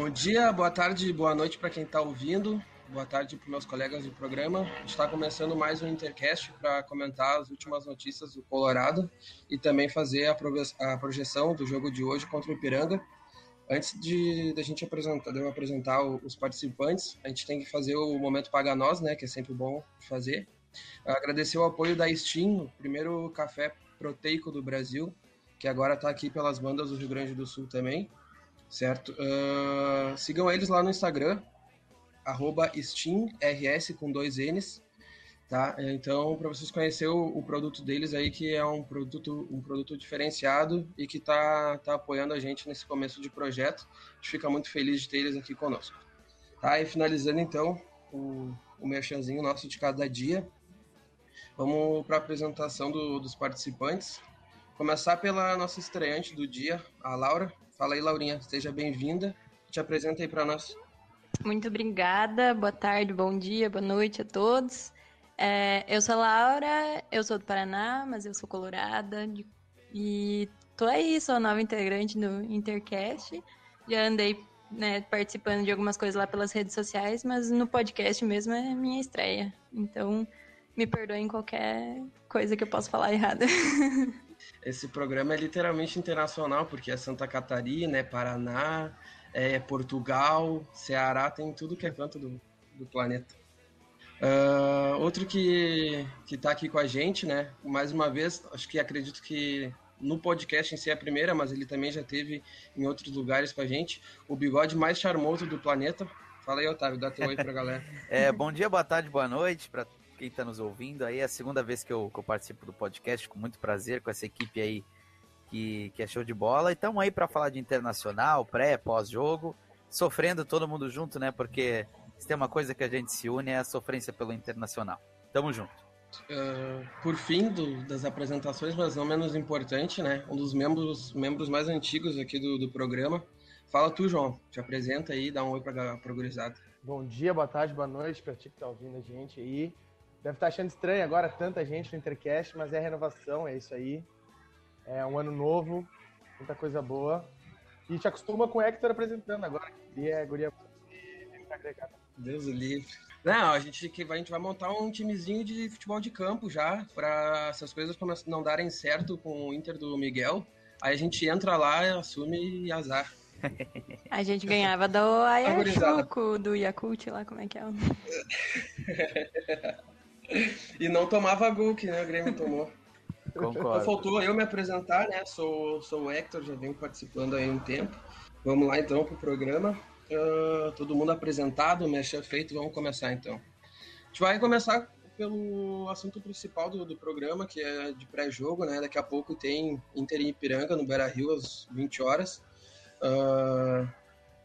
Bom dia, boa tarde, boa noite para quem está ouvindo. Boa tarde para meus colegas do programa. Está começando mais um Intercast para comentar as últimas notícias do Colorado e também fazer a projeção do jogo de hoje contra o Ipiranga. Antes de da gente apresentar, de eu apresentar os participantes, a gente tem que fazer o momento paga nós, né, que é sempre bom fazer. Agradecer o apoio da Steam, o primeiro café proteico do Brasil, que agora está aqui pelas bandas do Rio Grande do Sul também, certo? Uh, sigam eles lá no Instagram, arroba SteamRS com dois N's, tá? Então, para vocês conhecerem o, o, produto deles aí, que é um produto, um produto diferenciado e que tá, tá apoiando a gente nesse começo de projeto. A gente fica muito feliz de ter eles aqui conosco. Tá? E finalizando então o, o merchanzinho nosso de cada dia, vamos para a apresentação do, dos participantes. Começar pela nossa estreante do dia, a Laura. Fala aí, Laurinha, seja bem-vinda. Te apresenta aí para nós. Muito obrigada, boa tarde, bom dia, boa noite a todos. É, eu sou a Laura, eu sou do Paraná, mas eu sou colorada de, e tô aí, sou nova integrante do Intercast. Já andei né, participando de algumas coisas lá pelas redes sociais, mas no podcast mesmo é minha estreia. Então, me perdoem qualquer coisa que eu possa falar errada. Esse programa é literalmente internacional, porque é Santa Catarina, é Paraná, é Portugal, Ceará, tem tudo que é canto do, do planeta. Uh, outro que, que tá aqui com a gente, né? Mais uma vez, acho que acredito que no podcast em si é a primeira, mas ele também já teve em outros lugares com a gente. O bigode mais charmoso do planeta. Fala aí, Otávio, dá teu oi pra galera. é, bom dia, boa tarde, boa noite para quem está nos ouvindo. Aí é a segunda vez que eu, que eu participo do podcast, com muito prazer, com essa equipe aí que, que é show de bola. E estamos aí para falar de internacional, pré, pós-jogo, sofrendo todo mundo junto, né? Porque se tem uma coisa que a gente se une é a sofrência pelo internacional. Tamo junto. Uh, por fim do, das apresentações, mas não menos importante, né? Um dos membros, membros mais antigos aqui do, do programa. Fala tu, João. Te apresenta aí, dá um oi pra, pra gurizada. Bom dia, boa tarde, boa noite pra ti que tá ouvindo a gente aí. Deve estar tá achando estranho agora tanta gente no Intercast, mas é renovação, é isso aí. É um ano novo, muita coisa boa. E te acostuma com o Hector apresentando agora, que é guria Deus o livre. Não, a gente, a gente vai montar um timezinho de futebol de campo já, para essas coisas não darem certo com o Inter do Miguel. Aí a gente entra lá, assume e azar. A gente ganhava do Ayachuco, do Yakult lá, como é que é? e não tomava gol, que né, o Grêmio tomou. Concordo. Então, faltou eu me apresentar, né? Sou, sou o Hector, já venho participando aí um tempo. Vamos lá então pro programa. Uh, todo mundo apresentado, mexer feito, vamos começar então. A gente vai começar pelo assunto principal do, do programa, que é de pré-jogo, né? Daqui a pouco tem Inter e Ipiranga no Beira Rio às 20 horas. Uh,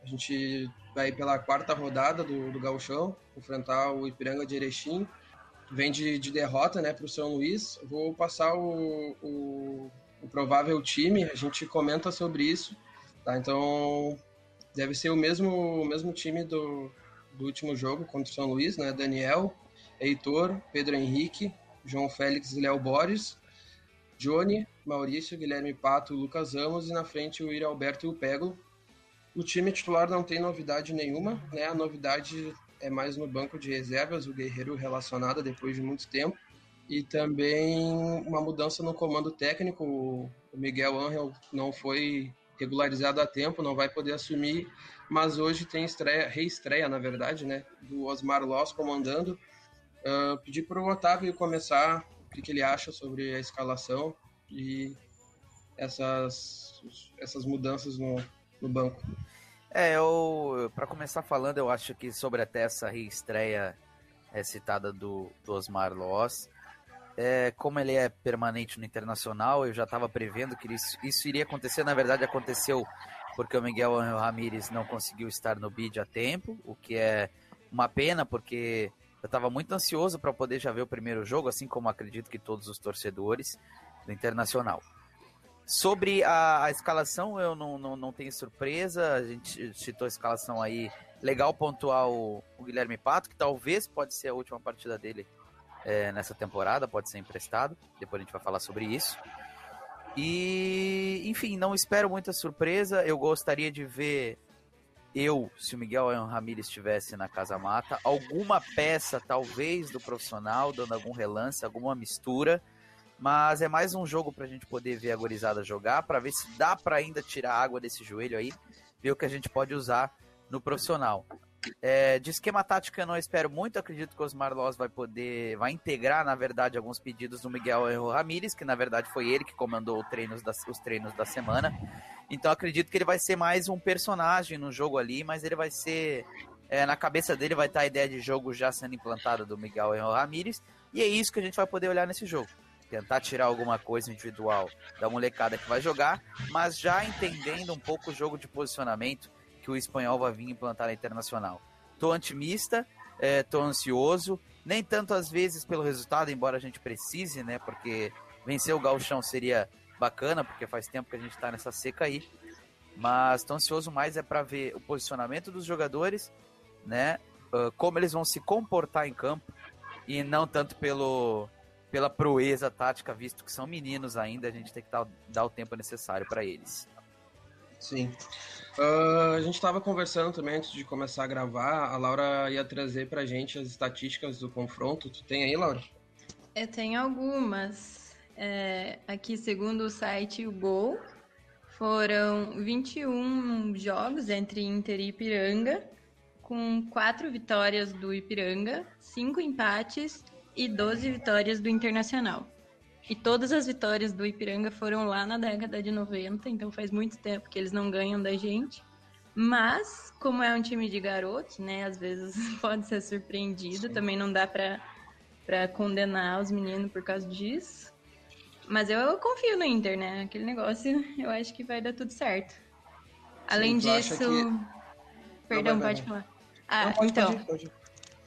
a gente vai pela quarta rodada do, do Gauchão, enfrentar o Ipiranga de Erechim vem de, de derrota né, para o São Luís. Vou passar o, o, o, provável time, a gente comenta sobre isso. Tá? Então, deve ser o mesmo, o mesmo time do, do último jogo contra o São Luís, né? Daniel, Heitor, Pedro Henrique, João Félix e Léo Borges, Johnny, Maurício, Guilherme Pato, Lucas Ramos e na frente o Iri Alberto e o Pego. O time titular não tem novidade nenhuma, né? A novidade é mais no banco de reservas, o Guerreiro relacionado depois de muito tempo. E também uma mudança no comando técnico. O Miguel Angel não foi regularizado a tempo, não vai poder assumir, mas hoje tem estreia, reestreia, na verdade, né, do Osmar Loss comandando. Uh, pedir para o Otávio começar o que, que ele acha sobre a escalação e essas, essas mudanças no, no banco. É, eu, para começar falando, eu acho que sobre até essa reestreia é, citada do, do Osmar Loss, é, como ele é permanente no Internacional, eu já estava prevendo que isso, isso, iria acontecer. Na verdade, aconteceu porque o Miguel Ramírez não conseguiu estar no bid a tempo, o que é uma pena, porque eu estava muito ansioso para poder já ver o primeiro jogo, assim como acredito que todos os torcedores do Internacional. Sobre a, a escalação, eu não, não, não, tenho surpresa. A gente citou a escalação aí. Legal pontuar o, o Guilherme Pato, que talvez pode ser a última partida dele é, nessa temporada, pode ser emprestado. Depois a gente vai falar sobre isso. E, enfim, não espero muita surpresa. Eu gostaria de ver eu, se o Miguel Ramírez estivesse na Casa Mata, alguma peça, talvez, do profissional, dando algum relance, alguma mistura. Mas é mais um jogo para a gente poder ver a gorizada jogar, para ver se dá para ainda tirar água desse joelho aí, ver o que a gente pode usar no profissional. É, de esquema tático eu não espero muito, acredito que o Osmar Loz vai poder, vai integrar, na verdade, alguns pedidos do Miguel Ramírez, que na verdade foi ele que comandou treinos da, os treinos da semana. Então acredito que ele vai ser mais um personagem no jogo ali, mas ele vai ser. É, na cabeça dele vai estar a ideia de jogo já sendo implantada do Miguel Ramírez, e é isso que a gente vai poder olhar nesse jogo. Tentar tirar alguma coisa individual da molecada que vai jogar, mas já entendendo um pouco o jogo de posicionamento que o espanhol vai vir implantar na internacional. Tô otimista, é, tô ansioso, nem tanto às vezes pelo resultado, embora a gente precise, né? Porque vencer o Galchão seria bacana, porque faz tempo que a gente tá nessa seca aí. Mas tô ansioso mais é para ver o posicionamento dos jogadores, né? Uh, como eles vão se comportar em campo e não tanto pelo pela proeza tática, visto que são meninos ainda, a gente tem que dar, dar o tempo necessário para eles. Sim. Uh, a gente estava conversando também antes de começar a gravar. A Laura ia trazer para a gente as estatísticas do confronto. Tu tem aí, Laura? Eu tenho algumas. É, aqui, segundo o site O Gol, foram 21 jogos entre Inter e Ipiranga, com quatro vitórias do Ipiranga, cinco empates e 12 vitórias do Internacional. E todas as vitórias do Ipiranga foram lá na década de 90, então faz muito tempo que eles não ganham da gente. Mas, como é um time de garotos, né, às vezes pode ser surpreendido, Sim. também não dá para condenar os meninos por causa disso. Mas eu, eu, confio no Inter, né? Aquele negócio, eu acho que vai dar tudo certo. Além Sim, disso, que... perdão, pode falar. Ah, não, pode, então. Pode, pode.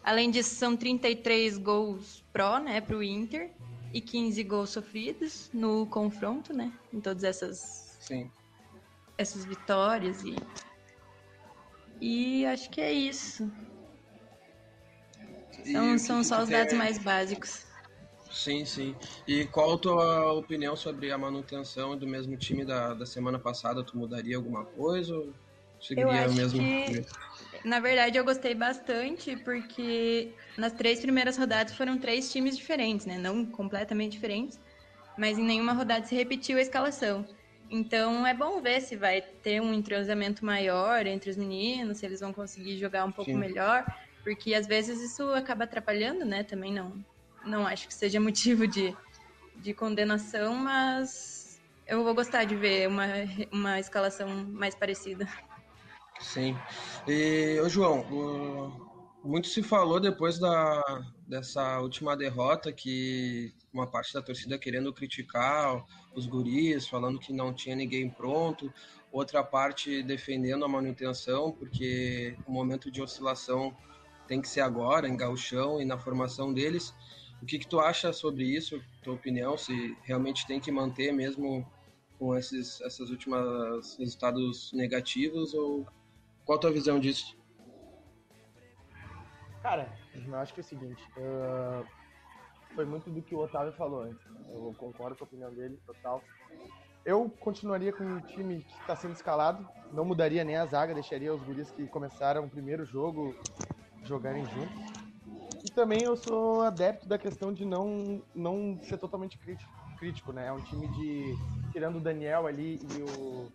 Além disso, são 33 gols pró, né, pro Inter e 15 gols sofridos no confronto, né? Em todas essas Sim. essas vitórias e e acho que é isso. São, são só os dados mais básicos. Sim, sim. E qual a tua opinião sobre a manutenção do mesmo time da, da semana passada? Tu mudaria alguma coisa ou seguiria o mesmo? Que na verdade, eu gostei bastante porque nas três primeiras rodadas foram três times diferentes, né? Não completamente diferentes, mas em nenhuma rodada se repetiu a escalação. Então é bom ver se vai ter um entrosamento maior entre os meninos, se eles vão conseguir jogar um pouco Sim. melhor, porque às vezes isso acaba atrapalhando, né? Também não, não acho que seja motivo de, de condenação, mas eu vou gostar de ver uma, uma escalação mais parecida. Sim. E, ô João, o, muito se falou depois da, dessa última derrota que uma parte da torcida querendo criticar os guris, falando que não tinha ninguém pronto, outra parte defendendo a manutenção, porque o momento de oscilação tem que ser agora, em gauchão e na formação deles. O que, que tu acha sobre isso, tua opinião, se realmente tem que manter mesmo com esses essas últimas resultados negativos ou qual a tua visão disso? Cara, eu acho que é o seguinte. Uh, foi muito do que o Otávio falou antes. Né? Eu concordo com a opinião dele, total. Eu continuaria com o time que está sendo escalado. Não mudaria nem a zaga, deixaria os guris que começaram o primeiro jogo jogarem juntos. E também eu sou adepto da questão de não, não ser totalmente crítico, crítico, né? É um time de. Tirando o Daniel ali e o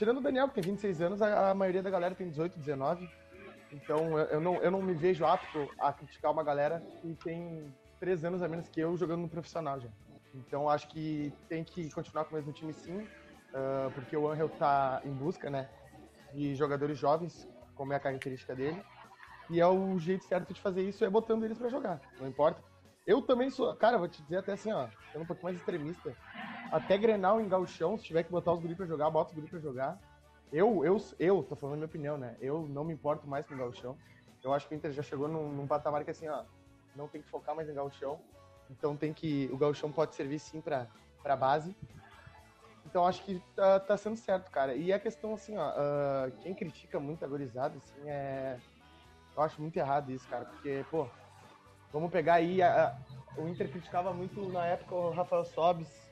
Tirando o Daniel, que tem 26 anos, a, a maioria da galera tem 18, 19. Então eu, eu, não, eu não me vejo apto a criticar uma galera que tem 3 anos a menos que eu jogando no profissional já. Então acho que tem que continuar com o mesmo time sim, uh, porque o Angel tá em busca, né, de jogadores jovens, como é a característica dele. E é o jeito certo de fazer isso é botando eles para jogar, não importa. Eu também sou, cara, vou te dizer até assim, ó, sendo um pouco mais extremista. Até Grenal em Gauchão, se tiver que botar os guris pra jogar, bota os guris pra jogar. Eu, eu, eu, tô falando minha opinião, né? Eu não me importo mais com o Gauchão. Eu acho que o Inter já chegou num, num patamar que assim, ó, não tem que focar mais em Gauchão. Então tem que. O Gauchão pode servir sim pra, pra base. Então acho que tá, tá sendo certo, cara. E a questão, assim, ó, uh, quem critica muito a gorizada, assim, é. Eu acho muito errado isso, cara, porque, pô, vamos pegar aí. A, a, o Inter criticava muito na época o Rafael Sobis,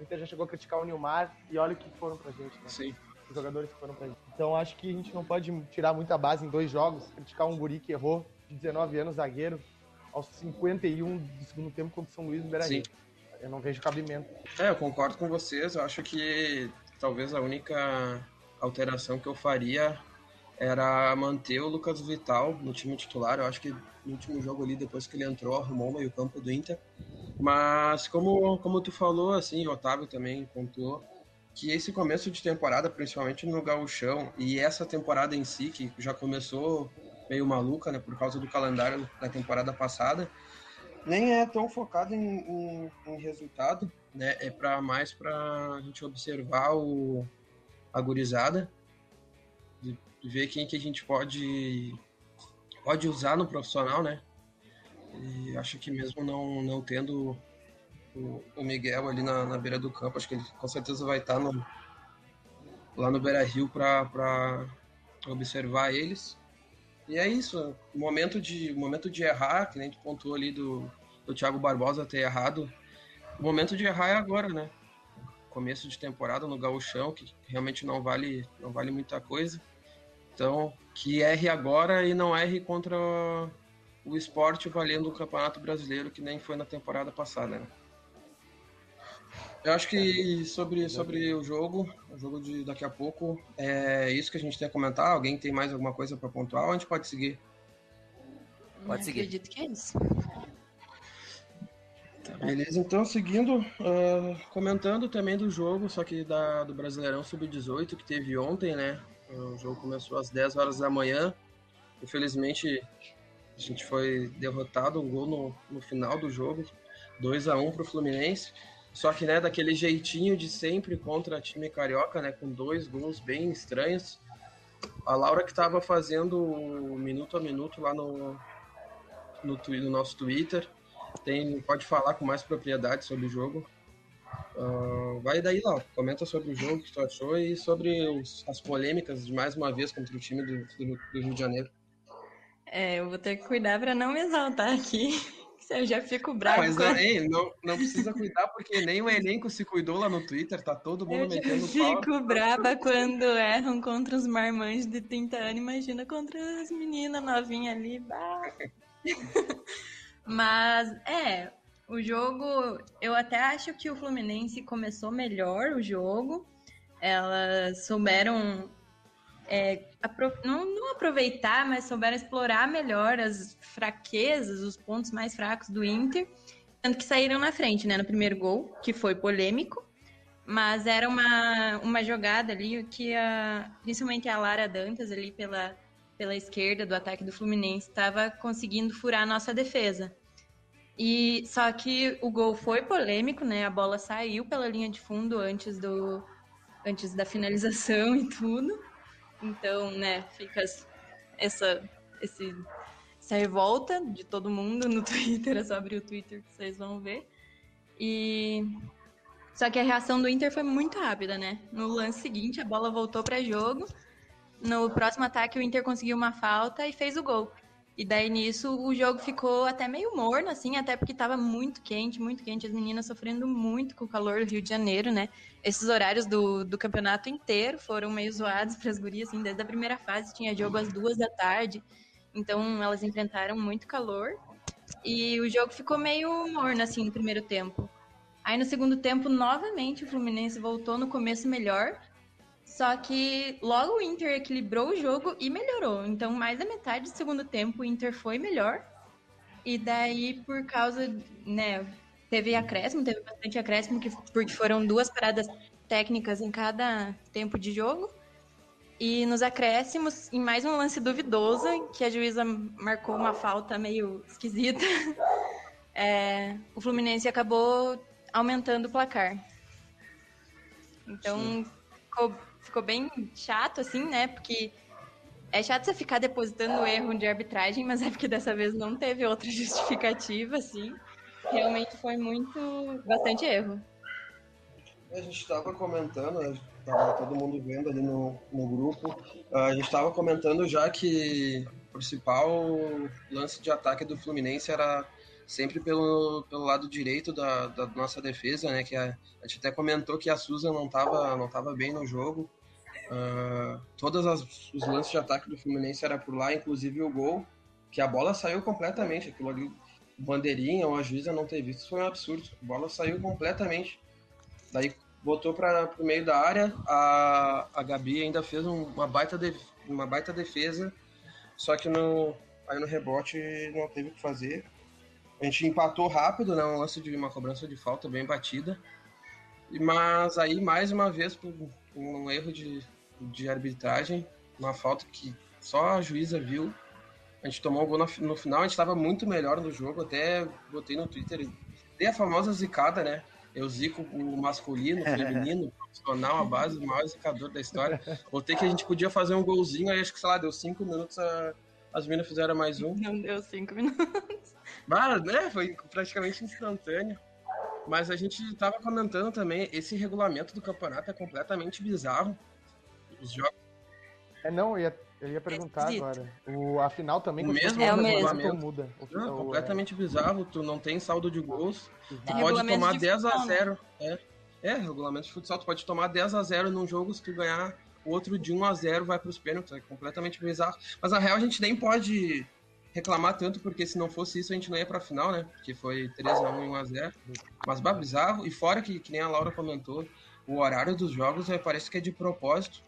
o Inter já chegou a criticar o Nilmar e olha o que foram pra gente, né? Sim. Os jogadores que foram pra gente. Então acho que a gente não pode tirar muita base em dois jogos, criticar um guri que errou de 19 anos, zagueiro, aos 51 do segundo tempo contra o São Luís no beira -Rio. Eu não vejo cabimento. É, eu concordo com vocês. Eu acho que talvez a única alteração que eu faria era manter o Lucas Vital no time titular. Eu acho que no último jogo ali, depois que ele entrou, arrumou o meio campo do Inter. Mas como, como tu falou, assim, o Otávio também pontuou, que esse começo de temporada, principalmente no gauchão, e essa temporada em si, que já começou meio maluca, né, por causa do calendário da temporada passada, nem é tão focado em, em, em resultado, né, é para mais para a gente observar o, a gurizada, ver quem que a gente pode, pode usar no profissional, né, e acho que mesmo não, não tendo o, o Miguel ali na, na, beira do campo, acho que ele com certeza vai estar no, lá no Beira Rio para observar eles. E é isso, o momento de, momento de errar, que nem gente pontuou ali do, do Thiago Barbosa ter errado, o momento de errar é agora, né? Começo de temporada no gauchão, que realmente não vale, não vale muita coisa. Então, que erre agora e não erre contra o esporte valendo o Campeonato Brasileiro, que nem foi na temporada passada. Né? Eu acho que sobre, sobre o jogo, o jogo de daqui a pouco, é isso que a gente tem a comentar. Alguém tem mais alguma coisa para pontuar ou a gente pode seguir? Pode seguir. acredito que é isso. Tá, beleza, então seguindo, uh, comentando também do jogo, só que da, do Brasileirão Sub-18 que teve ontem, né? O jogo começou às 10 horas da manhã. Infelizmente, a gente foi derrotado, um gol no, no final do jogo, 2 a 1 para o Fluminense. Só que, né, daquele jeitinho de sempre contra time carioca, né, com dois gols bem estranhos. A Laura que estava fazendo minuto a minuto lá no, no, no, nosso Twitter, tem, pode falar com mais propriedade sobre o jogo. Uh, vai daí, Laura, comenta sobre o jogo que tu achou e sobre os, as polêmicas de mais uma vez contra o time do, do, do Rio de Janeiro. É, eu vou ter que cuidar para não me exaltar aqui. Eu já fico bravo. Não, mas não, não, não, precisa cuidar, porque nem o elenco se cuidou lá no Twitter, tá todo mundo eu metendo pau. Eu fico brava quando erram contra os marmães de 30 anos, imagina contra as meninas novinhas ali. mas, é, o jogo, eu até acho que o Fluminense começou melhor o jogo. Elas souberam é, não, não, aproveitar, mas souberam explorar melhor as fraquezas, os pontos mais fracos do Inter, tanto que saíram na frente, né, no primeiro gol, que foi polêmico, mas era uma, uma jogada ali que a, principalmente a Lara Dantas ali pela, pela esquerda do ataque do Fluminense estava conseguindo furar a nossa defesa. E só que o gol foi polêmico, né? A bola saiu pela linha de fundo antes do antes da finalização e tudo. Então, né, fica essa, esse, essa revolta de todo mundo no Twitter, é só abrir o Twitter que vocês vão ver. E só que a reação do Inter foi muito rápida, né? No lance seguinte, a bola voltou para jogo. No próximo ataque, o Inter conseguiu uma falta e fez o gol. E daí nisso o jogo ficou até meio morno, assim, até porque estava muito quente, muito quente. As meninas sofrendo muito com o calor do Rio de Janeiro, né? Esses horários do, do campeonato inteiro foram meio zoados para as gurias, assim, desde a primeira fase tinha jogo às duas da tarde. Então elas enfrentaram muito calor. E o jogo ficou meio morno, assim, no primeiro tempo. Aí no segundo tempo, novamente, o Fluminense voltou no começo melhor. Só que logo o Inter equilibrou o jogo e melhorou. Então, mais da metade do segundo tempo, o Inter foi melhor. E daí, por causa, né, teve acréscimo, teve bastante acréscimo, porque foram duas paradas técnicas em cada tempo de jogo. E nos acréscimos, em mais um lance duvidoso, que a juíza marcou uma falta meio esquisita, é, o Fluminense acabou aumentando o placar. Então, ficou ficou bem chato, assim, né? Porque é chato você ficar depositando erro de arbitragem, mas é porque dessa vez não teve outra justificativa, assim. Realmente foi muito. bastante erro. A gente estava comentando, estava todo mundo vendo ali no, no grupo, a gente estava comentando já que o principal lance de ataque do Fluminense era sempre pelo, pelo lado direito da, da nossa defesa, né? Que a, a gente até comentou que a Susan não estava não tava bem no jogo. Uh, todos os lances de ataque do Fluminense era por lá, inclusive o gol, que a bola saiu completamente. Aquilo ali, bandeirinha ou a juíza não ter visto, foi um absurdo. A bola saiu completamente. Daí botou para o meio da área, a, a Gabi ainda fez um, uma, baita de, uma baita defesa, só que no, aí no rebote não teve o que fazer. A gente empatou rápido, né? Um lance de uma cobrança de falta bem batida. Mas aí, mais uma vez, por um erro de, de arbitragem, uma falta que só a juíza viu. A gente tomou o gol no, final, a gente estava muito melhor no jogo, até botei no Twitter. Dei a famosa zicada, né? Eu zico o masculino, o feminino, o profissional, a base, o maior zicador da história. Botei que a gente podia fazer um golzinho, aí acho que, sei lá, deu cinco minutos, a, as meninas fizeram mais um. Não deu cinco minutos. Mas, né, foi praticamente instantâneo. Mas a gente estava comentando também, esse regulamento do campeonato é completamente bizarro. Os jogos. É, não, eu ia, eu ia perguntar é agora. O, a final também, o mesmo é o mesmo. muda. O, não, o, completamente é... bizarro, tu não tem saldo de gols. Tu é pode tomar 10 a 0 né? é. é, regulamento de futsal, tu pode tomar 10 a 0 num jogo se tu ganhar o outro de 1 a 0 vai para os pênaltis, é completamente bizarro. Mas na real a gente nem pode reclamar tanto, porque se não fosse isso a gente não ia pra final, né? Porque foi 3x1 e 1x0. Mas bah, bizarro. E fora que, que nem a Laura comentou, o horário dos jogos é, parece que é de propósito.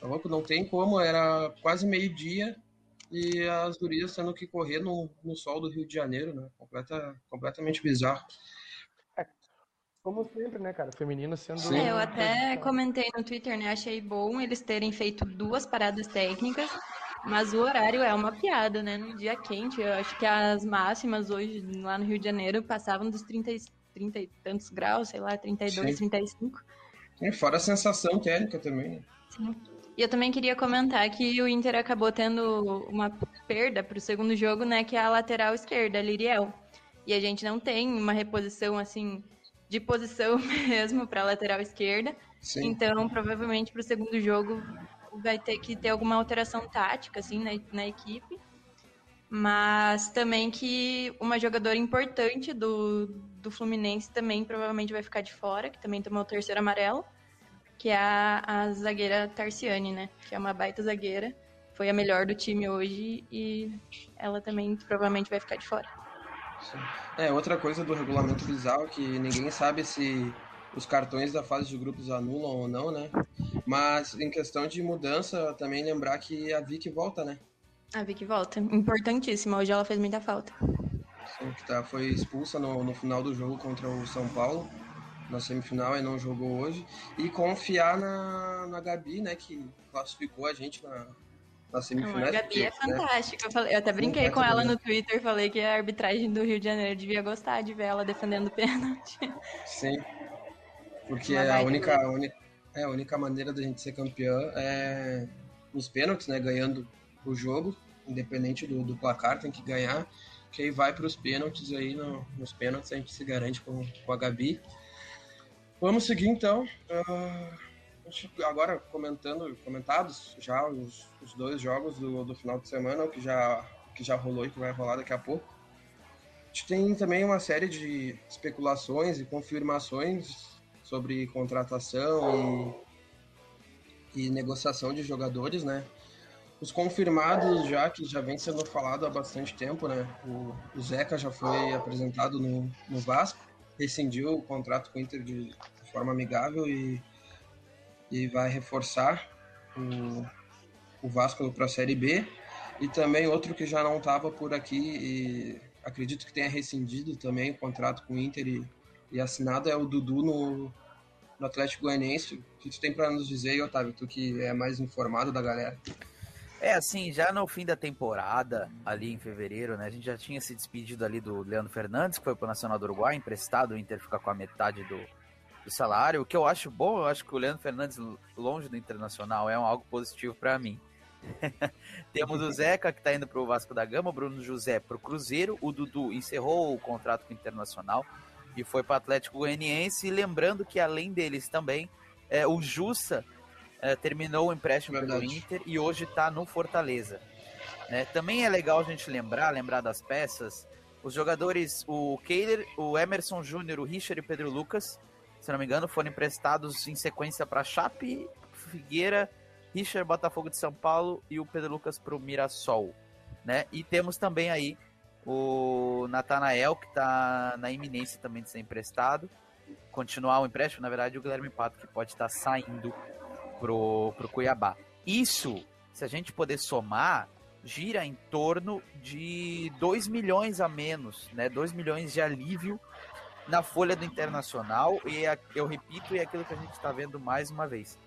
Tá louco? Não tem como, era quase meio-dia e as gurias tendo que correr no, no sol do Rio de Janeiro, né? Completa, completamente bizarro. É, como sempre, né, cara? Feminino sendo. Sim. É, eu até comentei no Twitter, né? Achei bom eles terem feito duas paradas técnicas mas o horário é uma piada, né? Num dia quente, eu acho que as máximas hoje lá no Rio de Janeiro passavam dos 30, 30 e tantos graus, sei lá, 32, Sim. 35. E fora a sensação térmica também, né? Sim. E eu também queria comentar que o Inter acabou tendo uma perda para o segundo jogo, né? Que é a lateral esquerda, a Liriel. E a gente não tem uma reposição, assim, de posição mesmo para a lateral esquerda. Sim. Então, provavelmente para o segundo jogo vai ter que ter alguma alteração tática, assim, na, na equipe. Mas também que uma jogadora importante do, do Fluminense também provavelmente vai ficar de fora, que também tomou o terceiro amarelo, que é a, a zagueira Tarciane, né? Que é uma baita zagueira. Foi a melhor do time hoje e ela também provavelmente vai ficar de fora. Sim. É, outra coisa do regulamento bizarro que ninguém sabe se os cartões da fase de grupos anulam ou não, né? Mas em questão de mudança, também lembrar que a Vicky volta, né? A Vicky volta. Importantíssima. Hoje ela fez muita falta. Sim, que tá, foi expulsa no, no final do jogo contra o São Paulo, na semifinal, e não jogou hoje. E confiar na, na Gabi, né? Que classificou a gente na, na semifinal. A Gabi é né? fantástica. Eu, falei, eu até brinquei Sim, com ela no Twitter, falei que a arbitragem do Rio de Janeiro devia gostar de ver ela defendendo o pênalti. Sim. Porque a única, a única, é, a única maneira da gente ser campeão é nos pênaltis, né? Ganhando o jogo, independente do, do placar, tem que ganhar. Que aí vai para os pênaltis aí, no, nos pênaltis a gente se garante com, com a Gabi. Vamos seguir então. Uh, agora comentando, comentados já os, os dois jogos do, do final de semana, o que já, que já rolou e que vai rolar daqui a pouco. A gente tem também uma série de especulações e confirmações sobre contratação e, e negociação de jogadores, né? Os confirmados já, que já vem sendo falado há bastante tempo, né? O, o Zeca já foi apresentado no, no Vasco, rescindiu o contrato com o Inter de, forma amigável e, e vai reforçar o, o Vasco para a Série B. E também outro que já não estava por aqui e acredito que tenha rescindido também o contrato com o Inter e, e assinado é o Dudu no, no Atlético Goianiense. O que tu tem para nos dizer, Otávio, tu que é mais informado da galera? É, assim, já no fim da temporada, ali em fevereiro, né, a gente já tinha se despedido ali do Leandro Fernandes, que foi pro Nacional do Uruguai, emprestado, o Inter fica com a metade do, do salário, o que eu acho bom, eu acho que o Leandro Fernandes longe do Internacional é um, algo positivo para mim. Temos o Zeca, que tá indo pro Vasco da Gama, o Bruno José pro Cruzeiro, o Dudu encerrou o contrato com o Internacional, e foi para o Atlético Goianiense. E lembrando que além deles também, é, o Jussa é, terminou o empréstimo Verdade. pelo Inter e hoje está no Fortaleza. É, também é legal a gente lembrar, lembrar das peças, os jogadores, o Keiler, o Emerson Júnior, o Richard e o Pedro Lucas, se não me engano, foram emprestados em sequência para Chape, Figueira Richard Botafogo de São Paulo e o Pedro Lucas para o Mirassol. Né? E temos também aí o Natanael, que está na iminência também de ser emprestado. Continuar o empréstimo, na verdade, o Guilherme Pato, que pode estar tá saindo pro, pro Cuiabá. Isso, se a gente poder somar, gira em torno de 2 milhões a menos, né? 2 milhões de alívio na folha do Internacional. E eu repito, é aquilo que a gente está vendo mais uma vez.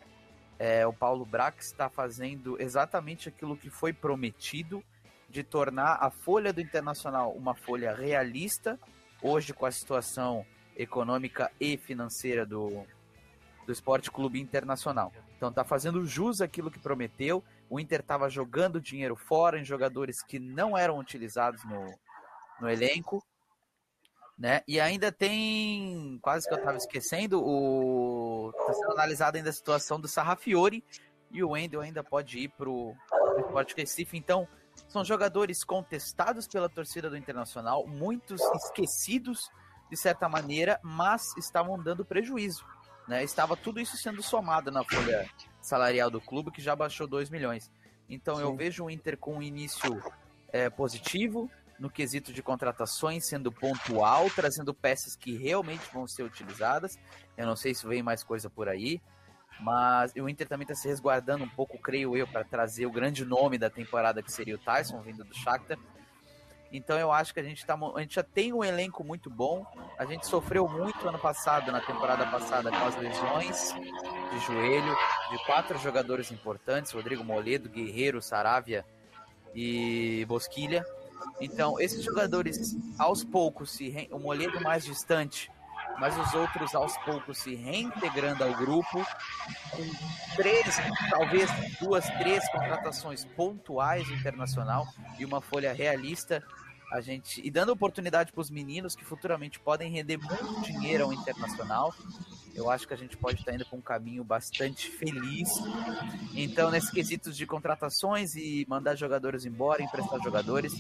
É, o Paulo Brax está fazendo exatamente aquilo que foi prometido de tornar a folha do Internacional uma folha realista, hoje com a situação econômica e financeira do, do Esporte Clube Internacional. Então tá fazendo jus aquilo que prometeu. O Inter estava jogando dinheiro fora em jogadores que não eram utilizados no, no elenco. Né? E ainda tem, quase que eu estava esquecendo, o tá sendo analisada ainda a situação do Sarrafiore e o Wendel ainda pode ir pro Esporte Recife. Então, são jogadores contestados pela torcida do Internacional, muitos esquecidos de certa maneira, mas estavam dando prejuízo. Né? Estava tudo isso sendo somado na folha salarial do clube, que já baixou 2 milhões. Então Sim. eu vejo o Inter com um início é, positivo no quesito de contratações, sendo pontual, trazendo peças que realmente vão ser utilizadas. Eu não sei se vem mais coisa por aí, mas o Inter também está se resguardando um pouco, creio eu, para trazer o grande nome da temporada que seria o Tyson, vindo do Shakhtar. Então eu acho que a gente, tá, a gente já tem um elenco muito bom. A gente sofreu muito ano passado, na temporada passada, com as lesões de joelho de quatro jogadores importantes: Rodrigo Moledo, Guerreiro, Saravia e Bosquilha. Então, esses jogadores aos poucos, se re... o Moledo mais distante, mas os outros aos poucos se reintegrando ao grupo, com três, talvez duas, três contratações pontuais internacional e uma folha realista a gente e dando oportunidade para os meninos que futuramente podem render muito dinheiro ao internacional. Eu acho que a gente pode estar indo para um caminho bastante feliz. Então, nesses quesitos de contratações e mandar jogadores embora, emprestar jogadores,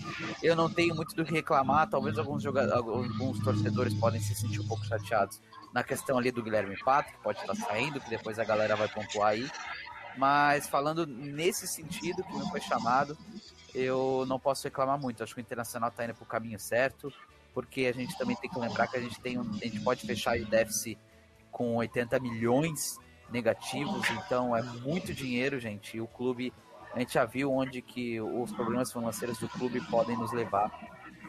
eu não tenho muito do que reclamar. Talvez alguns, alguns torcedores podem se sentir um pouco chateados na questão ali do Guilherme Pato, que pode estar saindo, que depois a galera vai pontuar aí. Mas falando nesse sentido, que não foi chamado, eu não posso reclamar muito. Acho que o Internacional está indo para o caminho certo, porque a gente também tem que lembrar que a gente tem um, a gente pode fechar o déficit com 80 milhões negativos, então é muito dinheiro, gente. E o clube, a gente já viu onde que os problemas financeiros do clube podem nos levar,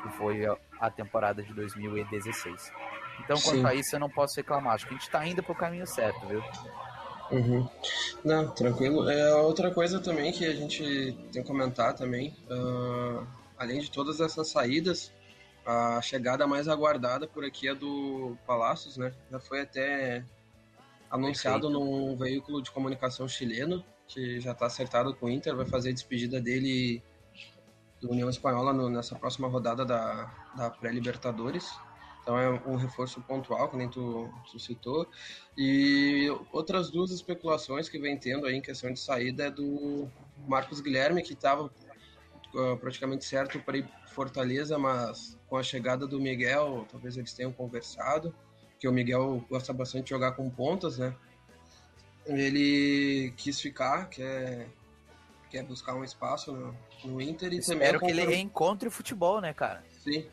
que foi a temporada de 2016. Então, quanto Sim. a isso, eu não posso reclamar. Acho que a gente está indo para o caminho certo, viu? Uhum. Não, tranquilo. É outra coisa também que a gente tem que comentar também, uh, além de todas essas saídas, a chegada mais aguardada por aqui é do Palácios, né? Já foi até anunciado Perfeito. num veículo de comunicação chileno, que já está acertado com o Inter, vai fazer a despedida dele do União Espanhola no, nessa próxima rodada da, da pré-Libertadores. Então é um reforço pontual, que nem tu, tu, citou. E outras duas especulações que vem tendo aí em questão de saída é do Marcos Guilherme, que estava uh, praticamente certo para ir Fortaleza, mas com a chegada do Miguel, talvez eles tenham conversado, que o Miguel gosta bastante de jogar com pontas, né? Ele quis ficar, quer, quer buscar um espaço no, no Inter e Espero também... Espero que ele reencontre o futebol, né, cara? Sim.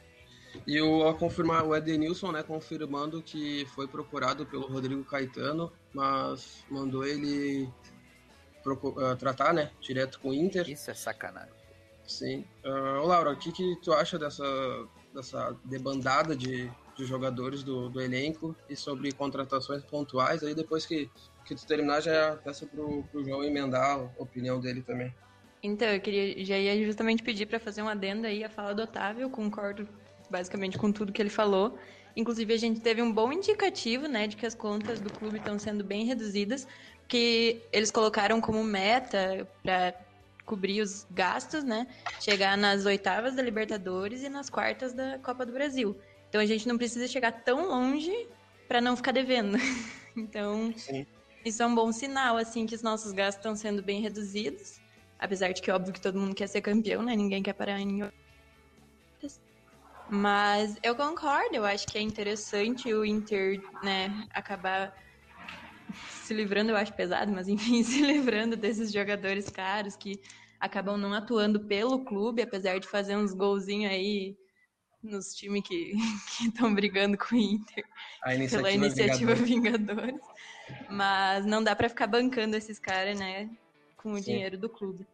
E o, a confirmar, o Edenilson, né, confirmando que foi procurado pelo Rodrigo Caetano, mas mandou ele uh, tratar, né, direto com o Inter. Isso é sacanagem. Sim. Uh, Laura, o que, que tu acha dessa, dessa debandada de, de jogadores do, do elenco e sobre contratações pontuais? Aí depois que, que tu terminar, já peço pro, pro João emendar a opinião dele também. Então, eu queria, já ia justamente pedir para fazer um adendo aí a fala do Otávio, concordo basicamente com tudo que ele falou. Inclusive, a gente teve um bom indicativo, né, de que as contas do clube estão sendo bem reduzidas, que eles colocaram como meta para cobrir os gastos, né, chegar nas oitavas da Libertadores e nas quartas da Copa do Brasil. Então, a gente não precisa chegar tão longe para não ficar devendo. então, Sim. isso é um bom sinal, assim, que os nossos gastos estão sendo bem reduzidos. Apesar de que, óbvio, que todo mundo quer ser campeão, né? Ninguém quer parar em mas eu concordo, eu acho que é interessante o Inter, né, acabar se livrando, eu acho pesado, mas enfim, se livrando desses jogadores caros que acabam não atuando pelo clube, apesar de fazer uns golzinhos aí nos times que estão brigando com o Inter iniciativa pela iniciativa Vingadores. Vingadores. Mas não dá para ficar bancando esses caras, né, com o Sim. dinheiro do clube.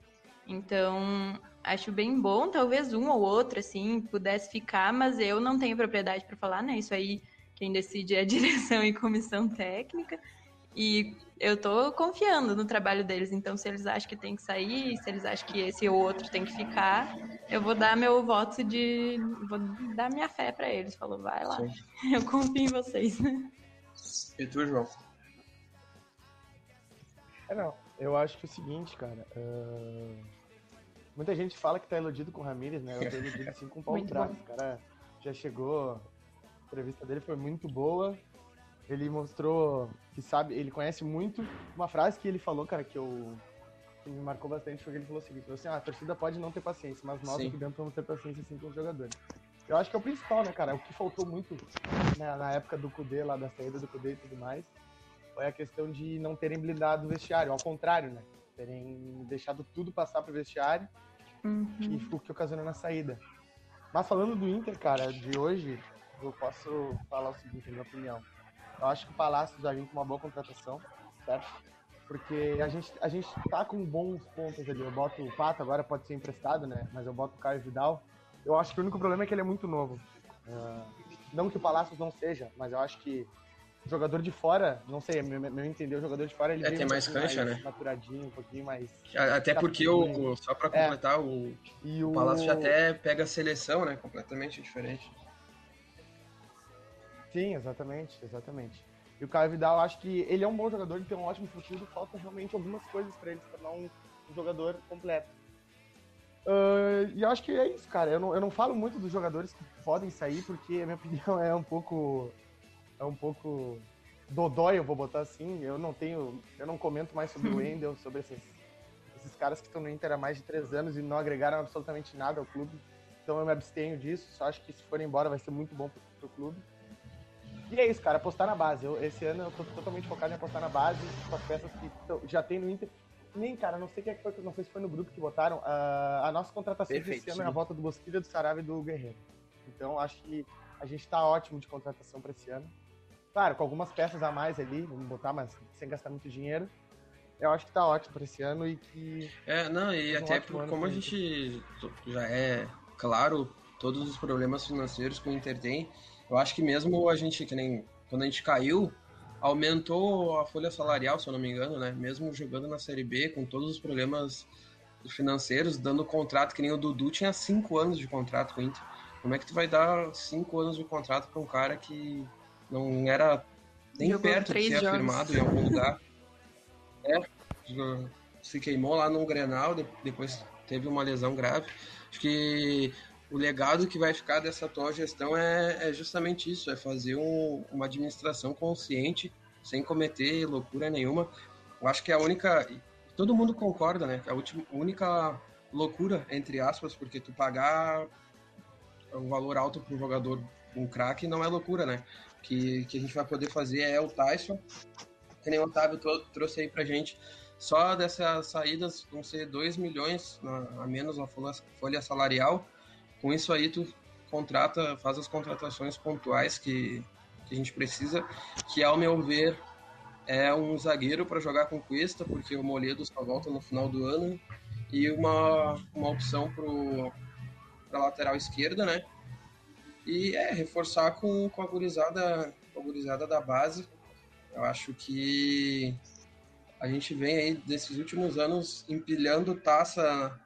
Então, acho bem bom, talvez um ou outro, assim, pudesse ficar, mas eu não tenho propriedade para falar, né? Isso aí quem decide é a direção e comissão técnica. E eu tô confiando no trabalho deles. Então, se eles acham que tem que sair, se eles acham que esse ou outro tem que ficar, eu vou dar meu voto de. Vou dar minha fé para eles. Falou, vai lá. Sim. Eu confio em vocês. E tu, João? É, não. Eu acho que é o seguinte, cara. Uh... Muita gente fala que tá iludido com o Ramirez, né? Eu tô iludido assim com o Paulo Braço. O cara já chegou. A entrevista dele foi muito boa. Ele mostrou que sabe, ele conhece muito. Uma frase que ele falou, cara, que eu que me marcou bastante foi que ele falou o seguinte: falou assim, ah, a torcida pode não ter paciência, mas nós Sim. aqui dentro vamos ter paciência assim com os jogadores. Eu acho que é o principal, né, cara? O que faltou muito né, na época do Kudê, lá da saída do Kudê e tudo mais, foi a questão de não terem blindado o vestiário. Ao contrário, né? Terem deixado tudo passar pro vestiário uhum. e o que ocasionou na saída. Mas falando do Inter, cara, de hoje, eu posso falar o seguinte, na minha opinião. Eu acho que o Palácio já vem com uma boa contratação, certo? Porque a gente, a gente tá com bons pontos ali. Eu boto o Pato, agora pode ser emprestado, né? Mas eu boto o Caio Vidal. Eu acho que o único problema é que ele é muito novo. Uh, não que o Palácio não seja, mas eu acho que o jogador de fora, não sei, meu, meu entender, o jogador de fora ele é, tem um mais cancha, mais né? Maturadinho, um pouquinho mais. Até porque o, só para é. completar, é. o, o, o Palácio já até pega a seleção, né? Completamente diferente. Sim, exatamente, exatamente. E o Caio Vidal, acho que ele é um bom jogador, ele tem um ótimo futuro, falta realmente algumas coisas para ele se tornar um, um jogador completo. Uh, e eu acho que é isso, cara. Eu não, eu não falo muito dos jogadores que podem sair, porque a minha opinião é um pouco. É um pouco. Dodói, eu vou botar assim. Eu não tenho. Eu não comento mais sobre o Wendel, sobre esses, esses caras que estão no Inter há mais de três anos e não agregaram absolutamente nada ao clube. Então eu me abstenho disso. Só acho que se forem embora vai ser muito bom pro, pro clube. E é isso, cara, apostar na base. Eu, esse ano eu tô totalmente focado em apostar na base, com as peças que já tem no Inter. Nem, cara, não sei quem é que foi, não sei se foi no grupo que votaram. Uh, a nossa contratação Perfeito, desse ano sim. é a volta do Bosquilha, do Sarave e do Guerreiro. Então acho que a gente tá ótimo de contratação para esse ano. Claro, com algumas peças a mais ali, vamos botar, mas sem gastar muito dinheiro. Eu acho que tá ótimo para esse ano e que. É, não, e até por, como a gente já é claro todos os problemas financeiros que o Inter tem, eu acho que mesmo a gente, que nem quando a gente caiu, aumentou a folha salarial, se eu não me engano, né? Mesmo jogando na Série B, com todos os problemas financeiros, dando contrato, que nem o Dudu tinha cinco anos de contrato com o Inter. Como é que tu vai dar cinco anos de contrato para um cara que não era nem Jogou perto de ser jogos. afirmado em algum lugar? É, se queimou lá no Grenal, depois teve uma lesão grave. Acho que o legado que vai ficar dessa atual gestão é, é justamente isso, é fazer um, uma administração consciente, sem cometer loucura nenhuma. Eu acho que é a única, todo mundo concorda, né, a última, única loucura, entre aspas, porque tu pagar um valor alto para um jogador, um craque, não é loucura, né? Que, que a gente vai poder fazer é o Tyson, que nem o Otávio trouxe aí pra gente. Só dessas saídas vão ser 2 milhões a menos na folha salarial com isso aí tu contrata, faz as contratações pontuais que, que a gente precisa, que ao meu ver é um zagueiro para jogar com Cuesta, porque o Moledo só volta no final do ano, e uma, uma opção para lateral esquerda, né? E é reforçar com, com, a gurizada, com a gurizada da base. Eu acho que a gente vem aí desses últimos anos empilhando taça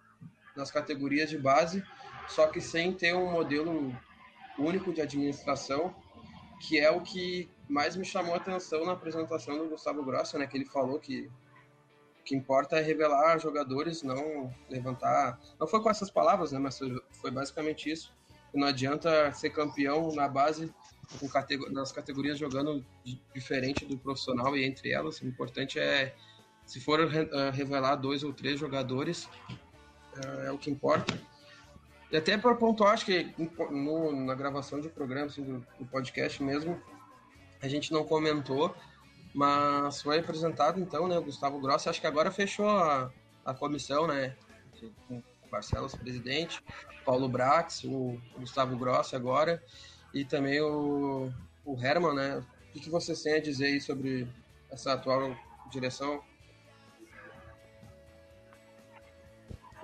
nas categorias de base só que sem ter um modelo único de administração, que é o que mais me chamou a atenção na apresentação do Gustavo Grossa, né, que ele falou que o que importa é revelar jogadores, não levantar. Não foi com essas palavras, né, mas foi basicamente isso. Não adianta ser campeão na base com nas categorias jogando diferente do profissional e entre elas. O importante é, se for revelar dois ou três jogadores, é, é o que importa. E até para pontuar, acho que no, na gravação de programa, assim, do, do, podcast mesmo, a gente não comentou, Mas foi apresentado então, né, o Gustavo Grossi, acho que agora fechou a, a comissão, né, Barcelos presidente, Paulo Brax, o Gustavo Grossi agora, e também o, o Herman, né, o que, que vocês têm a dizer aí sobre essa atual direção?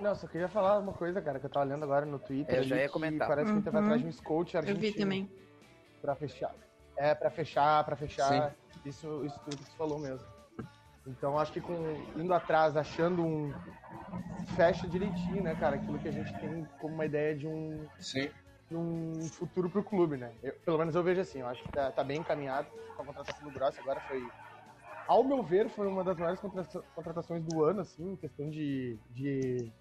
Não, só queria falar uma coisa, cara, que eu tava lendo agora no Twitter. É, eu já ia comentar. Parece uhum. que teve atrás de um scout argentino. Eu vi também. Pra fechar. É, pra fechar, pra fechar. Isso, isso tudo que você falou mesmo. Então acho que com indo atrás, achando um. Fecha direitinho, né, cara? Aquilo que a gente tem como uma ideia de um. Sim. De um futuro pro clube, né? Eu, pelo menos eu vejo assim, eu acho que tá, tá bem encaminhado com a contratação do Grosso. Agora foi. Ao meu ver, foi uma das maiores contratações do ano, assim, em questão de, de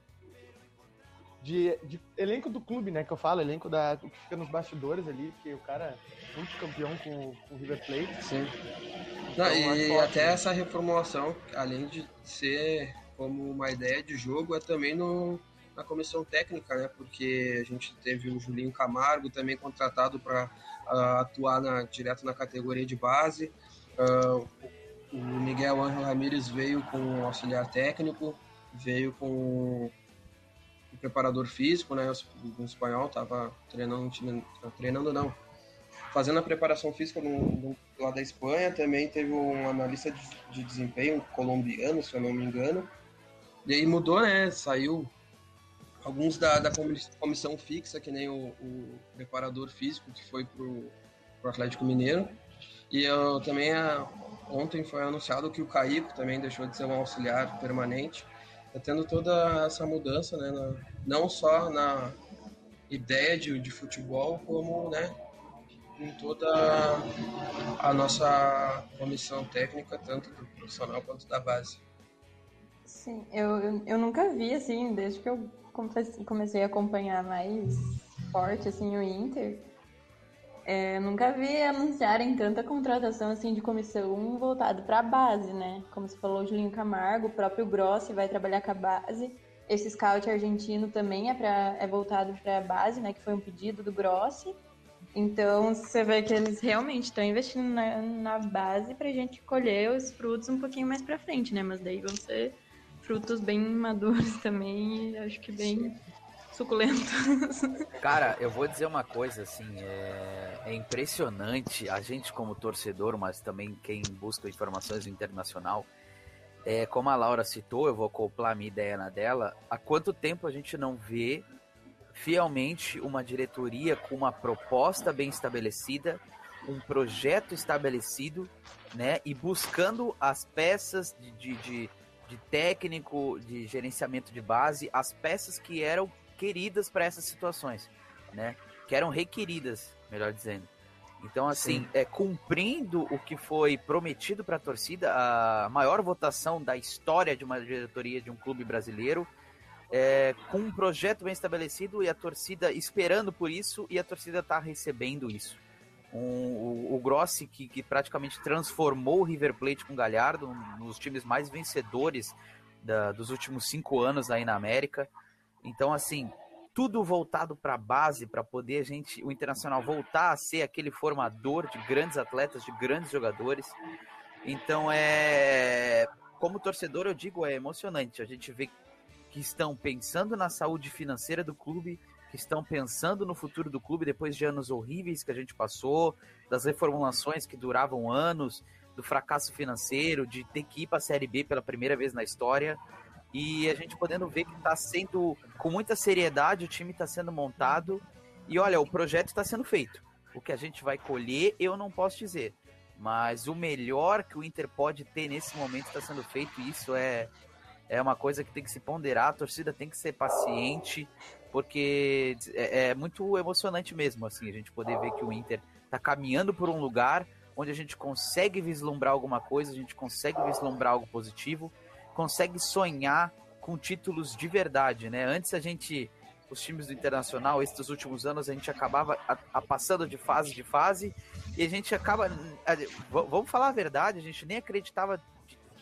de, de, elenco do clube, né? Que eu falo, elenco da, que fica nos bastidores ali, porque o cara é muito campeão com, com o River Plate. Sim. Então, Não, e até né? essa reformulação, além de ser como uma ideia de jogo, é também no, na comissão técnica, né? Porque a gente teve o Julinho Camargo também contratado para uh, atuar na, direto na categoria de base. Uh, o Miguel Angel Ramírez veio com auxiliar técnico, veio com preparador físico, né? O espanhol estava treinando, treinando não, fazendo a preparação física no, no, lá da Espanha. Também teve um analista de, de, desempenho colombiano, se eu não me engano. E aí mudou, né? Saiu alguns da, da comissão fixa, que nem o, o preparador físico que foi pro, pro Atlético Mineiro. E eu também ontem foi anunciado que o Caico também deixou de ser um auxiliar permanente tá tendo toda essa mudança, né? Na, não só na ideia de, de futebol, como, né? Em toda a nossa comissão técnica, tanto do profissional quanto da base. Sim, eu, eu, nunca vi, assim, desde que eu comecei a acompanhar mais forte, assim, o Inter, é, nunca vi anunciarem tanta contratação assim de comissão voltado para a base, né? Como você falou, o Julinho Camargo, o próprio Grossi vai trabalhar com a base. Esse scout argentino também é, pra, é voltado para a base, né? Que foi um pedido do Grossi. Então você vê que eles realmente estão investindo na, na base para a gente colher os frutos um pouquinho mais para frente, né? Mas daí vão ser frutos bem maduros também, acho que bem suculentos. Cara, eu vou dizer uma coisa, assim, é, é, impressionante a gente como torcedor, mas também quem busca informações internacional, é, como a Laura citou, eu vou acoplar a minha ideia na dela, há quanto tempo a gente não vê fielmente uma diretoria com uma proposta bem estabelecida, um projeto estabelecido, né, e buscando as peças de, de, de de técnico, de gerenciamento de base, as peças que eram queridas para essas situações, né? Que eram requeridas, melhor dizendo. Então, assim, é, cumprindo o que foi prometido para a torcida, a maior votação da história de uma diretoria de um clube brasileiro, é, com um projeto bem estabelecido e a torcida esperando por isso e a torcida está recebendo isso. Um, o, o Grossi, que, que, praticamente transformou o River Plate com o Galhardo, um dos times mais vencedores da, dos últimos cinco anos aí na América. Então, assim, tudo voltado para a base, para poder a gente, o Internacional voltar a ser aquele formador de grandes atletas, de grandes jogadores. Então, é. Como torcedor, eu digo, é emocionante. A gente vê que estão pensando na saúde financeira do clube, que estão pensando no futuro do clube depois de anos horríveis que a gente passou, das reformulações que duravam anos, do fracasso financeiro, de ter que ir para a Série B pela primeira vez na história e a gente podendo ver que está sendo com muita seriedade, o time está sendo montado e olha, o projeto está sendo feito. O que a gente vai colher, eu não posso dizer, mas o melhor que o Inter pode ter nesse momento está sendo feito. E isso é é uma coisa que tem que se ponderar. A torcida tem que ser paciente, porque é, é muito emocionante mesmo, assim, a gente poder ver que o Inter está caminhando por um lugar onde a gente consegue vislumbrar alguma coisa, a gente consegue vislumbrar algo positivo consegue sonhar com títulos de verdade, né? Antes a gente, os times do Internacional, esses últimos anos, a gente acabava a, a passando de fase de fase e a gente acaba, a, vamos falar a verdade, a gente nem acreditava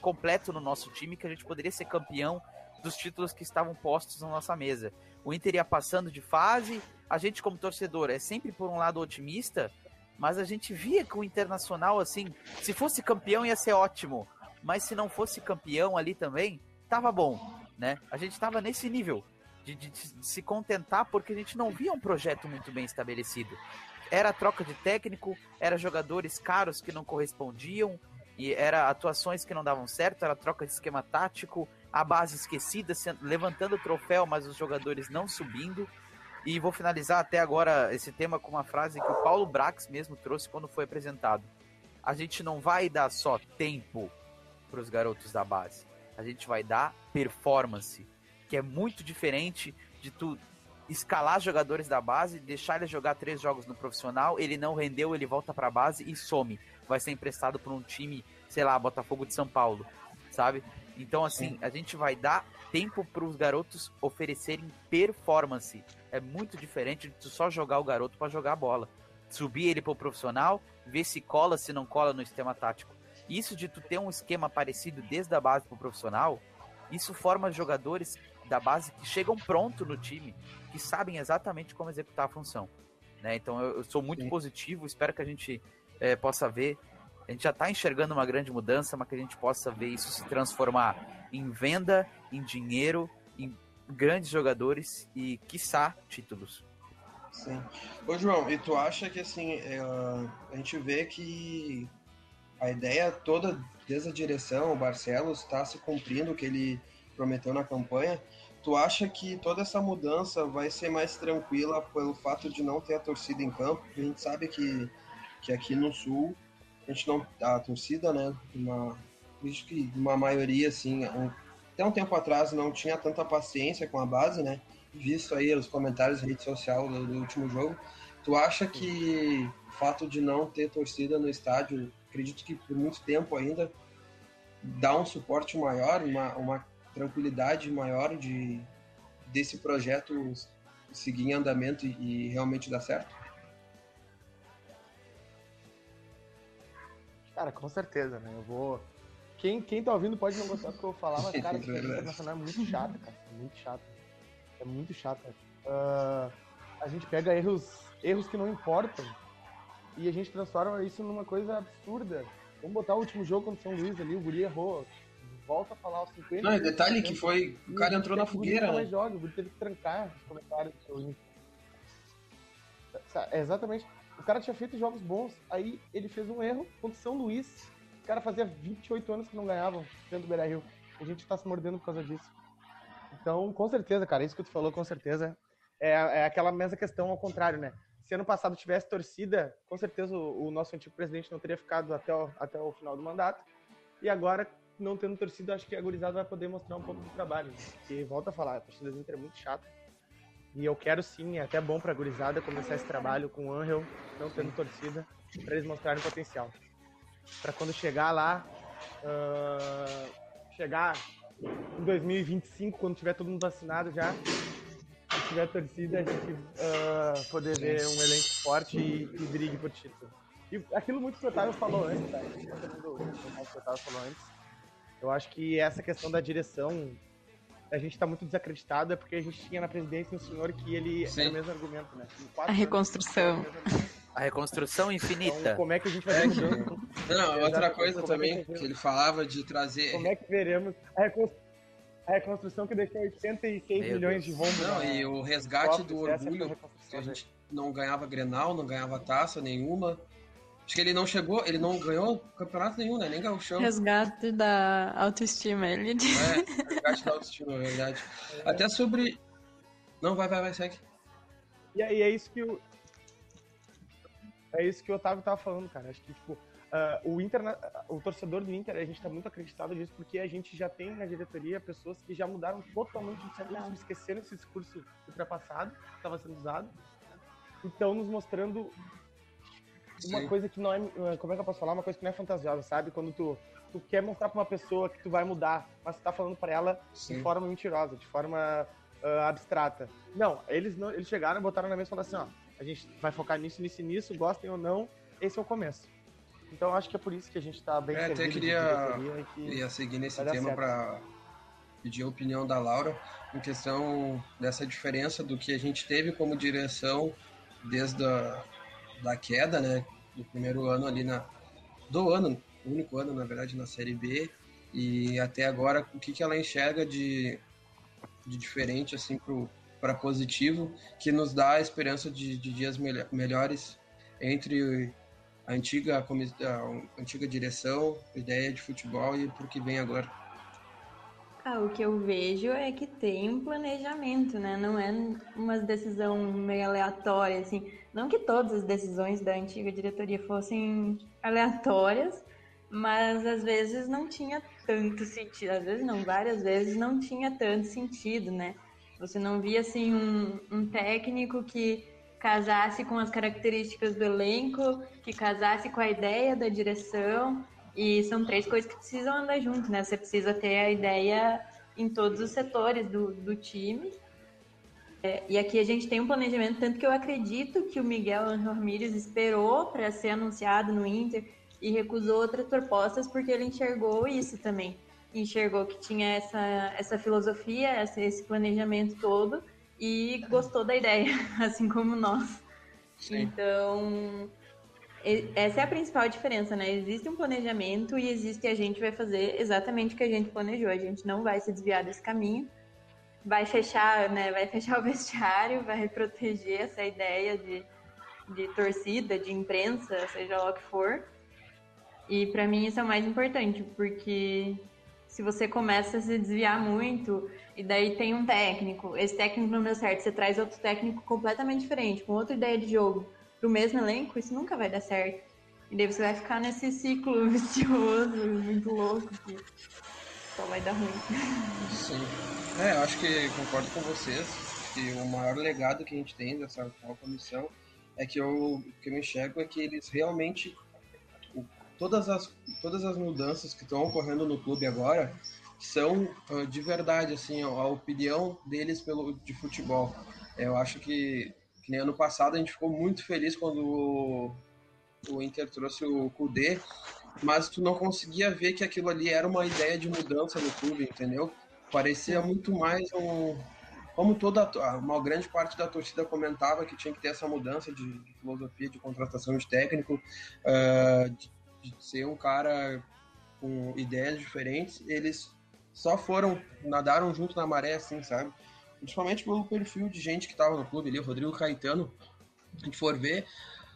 completo no nosso time que a gente poderia ser campeão dos títulos que estavam postos na nossa mesa. O Inter ia passando de fase, a gente como torcedor é sempre por um lado otimista, mas a gente via que o Internacional, assim, se fosse campeão ia ser ótimo, mas se não fosse campeão ali também, tava bom, né? A gente tava nesse nível de, de, de se contentar porque a gente não via um projeto muito bem estabelecido. Era troca de técnico, era jogadores caros que não correspondiam, e era atuações que não davam certo, era troca de esquema tático, a base esquecida, levantando o troféu, mas os jogadores não subindo. E vou finalizar até agora esse tema com uma frase que o Paulo Brax mesmo trouxe quando foi apresentado. A gente não vai dar só tempo para os garotos da base. A gente vai dar performance, que é muito diferente de tu escalar jogadores da base, deixar ele jogar três jogos no profissional, ele não rendeu, ele volta para a base e some. Vai ser emprestado para um time, sei lá, Botafogo de São Paulo, sabe? Então, assim, a gente vai dar tempo para os garotos oferecerem performance. É muito diferente de tu só jogar o garoto para jogar a bola. Subir ele para o profissional, ver se cola, se não cola no esquema tático. Isso de tu ter um esquema parecido desde a base para o profissional, isso forma jogadores da base que chegam pronto no time, que sabem exatamente como executar a função. Né? Então eu, eu sou muito Sim. positivo, espero que a gente é, possa ver. A gente já está enxergando uma grande mudança, mas que a gente possa ver isso se transformar em venda, em dinheiro, em grandes jogadores e, quiçá, títulos. Sim. Ô, João, e tu acha que, assim, é, a gente vê que a ideia toda, desde a direção, o Barcelos está se cumprindo o que ele prometeu na campanha. Tu acha que toda essa mudança vai ser mais tranquila pelo fato de não ter a torcida em campo? A gente sabe que, que aqui no Sul, a gente não. A torcida, né? Uma, acho que uma maioria, assim, um, até um tempo atrás não tinha tanta paciência com a base, né? Visto aí os comentários na rede social do, do último jogo. Tu acha que o fato de não ter torcida no estádio, acredito que por muito tempo ainda, dá um suporte maior, uma, uma tranquilidade maior de desse projeto seguir em andamento e, e realmente dar certo? Cara, com certeza, né? Eu vou quem, quem tá ouvindo pode não gostar do que eu vou falar, mas, cara, essa internacional é muito chata, cara. É muito chata. É muito chata. Uh, a gente pega erros, erros que não importam e a gente transforma isso numa coisa absurda. Vamos botar o último jogo contra o São Luís ali, o Guri errou. Volta a falar os 50. Não, detalhe que foi. O cara entrou na fogueira. Né? Joga, o Guri teve que trancar os comentários do seu. É exatamente. Cara tinha feito jogos bons, aí ele fez um erro contra o São Luís o cara fazia 28 anos que não ganhavam dentro do Beira Rio. A gente tá se mordendo por causa disso. Então, com certeza, cara, isso que tu falou, com certeza, é, é aquela mesma questão ao contrário, né? Se ano passado tivesse torcida, com certeza o, o nosso antigo presidente não teria ficado até o, até o final do mandato. E agora, não tendo torcida, acho que a gurizada vai poder mostrar um pouco do trabalho. Né? Porque, volta a falar, a torcida do Inter é muito chata. E eu quero sim, é até bom pra gurizada começar esse trabalho com o Angel, não tendo torcida, para eles mostrarem potencial para quando chegar lá, uh, chegar em 2025, quando tiver todo mundo vacinado já, se tiver torcida, a gente uh, poder ver um elenco forte e, e brigue por título. E aquilo muito que o Otávio falou antes, tá? Todo mundo, o Otávio falou antes. Eu acho que essa questão da direção, a gente está muito desacreditado, é porque a gente tinha na presidência um senhor que ele Sim. era o mesmo argumento, né? A reconstrução. Anos, a reconstrução infinita. Então, como é que a gente vai ter mudança? Não, outra coisa como também, é que, que, ele falava de trazer. Como é que veremos a reconstrução? A reconstrução que deixou 86 Meu milhões Deus. de rombos. Não, e o resgate do é orgulho, é que a gente não ganhava Grenal, não ganhava taça nenhuma. Acho que ele não chegou, ele não ganhou campeonato nenhum, né? Nem gauchão. Resgate da autoestima, ele diz. É, resgate da autoestima, é verdade. É. Até sobre... Não, vai, vai, vai, segue. E aí é isso que o, é isso que o Otávio tava falando, cara. Acho que, tipo, uh, o, Inter, o torcedor do Inter, a gente tá muito acreditado nisso, porque a gente já tem na diretoria pessoas que já mudaram totalmente de discurso, esqueceram esse discurso ultrapassado que estava sendo usado. Então, nos mostrando uma Sim. coisa que não é. Ah, como é que eu posso falar? Uma coisa que não é fantasiosa, sabe? Quando tu, tu quer mostrar pra uma pessoa que tu vai mudar, mas tu tá falando pra ela Sim. de forma mentirosa, de forma uh, abstrata. Não, eles não, eles chegaram, botaram na mesa e falaram assim, ó a gente vai focar nisso, nisso e nisso, gostem ou não, esse é o começo. Então acho que é por isso que a gente está bem é, até queria ia seguir nesse tema para pedir a opinião da Laura em questão dessa diferença do que a gente teve como direção desde a da queda, né? do primeiro ano ali na. Do ano, único ano, na verdade, na Série B. E até agora, o que, que ela enxerga de, de diferente, assim, para positivo, que nos dá a esperança de, de dias melhores entre a antiga, a antiga direção, ideia de futebol e para o que vem agora. Ah, o que eu vejo é que tem um planejamento, né? Não é uma decisão meio aleatória, assim. Não que todas as decisões da antiga diretoria fossem aleatórias, mas às vezes não tinha tanto sentido. Às vezes não, várias vezes não tinha tanto sentido, né? Você não via, assim, um, um técnico que casasse com as características do elenco, que casasse com a ideia da direção e são três coisas que precisam andar junto, né? Você precisa ter a ideia em todos os setores do, do time. É, e aqui a gente tem um planejamento, tanto que eu acredito que o Miguel Ramírez esperou para ser anunciado no Inter e recusou outras propostas porque ele enxergou isso também. Enxergou que tinha essa, essa filosofia, essa, esse planejamento todo e gostou da ideia, assim como nós. Sim. Então, essa é a principal diferença, né? Existe um planejamento e existe a gente vai fazer exatamente o que a gente planejou. A gente não vai se desviar desse caminho. Vai fechar, né? Vai fechar o vestiário, vai proteger essa ideia de, de torcida, de imprensa, seja lá o que for. E para mim isso é o mais importante, porque se você começa a se desviar muito e daí tem um técnico, esse técnico não deu certo, você traz outro técnico completamente diferente, com outra ideia de jogo pro mesmo elenco, isso nunca vai dar certo. E daí você vai ficar nesse ciclo vicioso, muito louco, só vai dar ruim. Sim. É, eu acho que concordo com vocês que o maior legado que a gente tem dessa atual comissão é que eu, que eu enxergo é que eles realmente todas as, todas as mudanças que estão ocorrendo no clube agora são uh, de verdade assim a opinião deles pelo de futebol eu acho que que nem ano passado a gente ficou muito feliz quando o, o Inter trouxe o Kudê, mas tu não conseguia ver que aquilo ali era uma ideia de mudança no clube, entendeu? Parecia muito mais um. Como toda uma grande parte da torcida comentava que tinha que ter essa mudança de, de filosofia de contratação de técnico, uh, de, de ser um cara com ideias diferentes, eles só foram, nadaram junto na maré, assim, sabe? principalmente pelo perfil de gente que estava no clube ali, o Rodrigo Caetano. A gente for ver,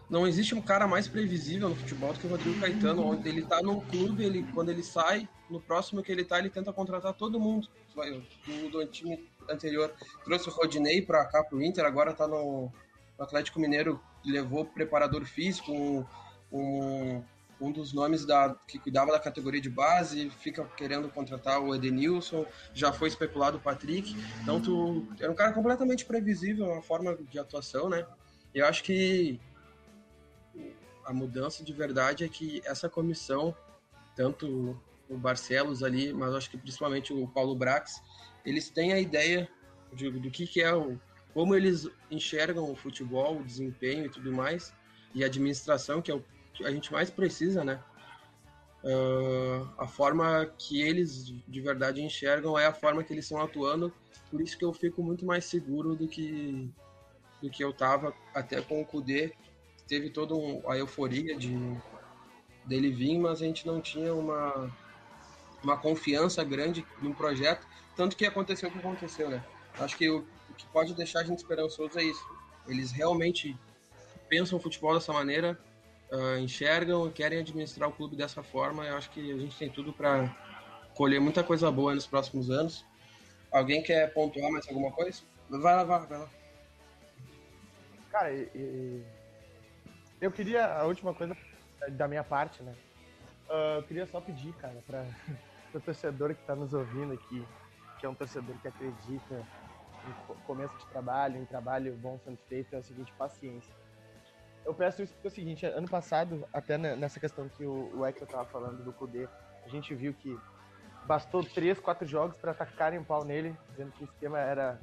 não existe um cara mais previsível no futebol do que o Rodrigo Caetano, onde ele está num clube, ele, quando ele sai, no próximo que ele está, ele tenta contratar todo mundo. O do time anterior trouxe o Rodinei para cá, para o Inter, agora está no, no, Atlético Mineiro, levou preparador físico, um, um um dos nomes da, que cuidava da categoria de base, fica querendo contratar o Edenilson, já foi especulado o Patrick. Então, tu era um cara completamente previsível na forma de atuação, né? Eu acho que a mudança de verdade é que essa comissão, tanto o Barcelos ali, mas acho que principalmente o Paulo Brax, eles têm a ideia de, do que, que é o. como eles enxergam o futebol, o desempenho e tudo mais, e a administração, que é o a gente mais precisa, né? Uh, a forma que eles de verdade enxergam é a forma que eles estão atuando, por isso que eu fico muito mais seguro do que do que eu tava até com o Kudê. Teve toda um, a euforia de dele vir, mas a gente não tinha uma uma confiança grande no projeto, tanto que aconteceu o que aconteceu, né? Acho que o, o que pode deixar a gente esperançoso é isso. Eles realmente pensam o futebol dessa maneira, uh, enxergam, querem administrar o clube dessa forma. Eu acho que a gente tem tudo para colher muita coisa boa nos próximos anos. Alguém quer pontuar mais alguma coisa? Vai lá, vai, lá. Cara, e, e... eu queria a última coisa da minha parte, né? Uh, eu queria só pedir, cara, para o torcedor que está nos ouvindo aqui, que é um torcedor que acredita em começo de trabalho, em trabalho bom sendo feito, é o seguinte, paciência eu peço isso porque é o seguinte, ano passado, até nessa questão que o, o Hector tava falando do Kudê, a gente viu que bastou três, quatro jogos para atacarem o pau nele, dizendo que o esquema era,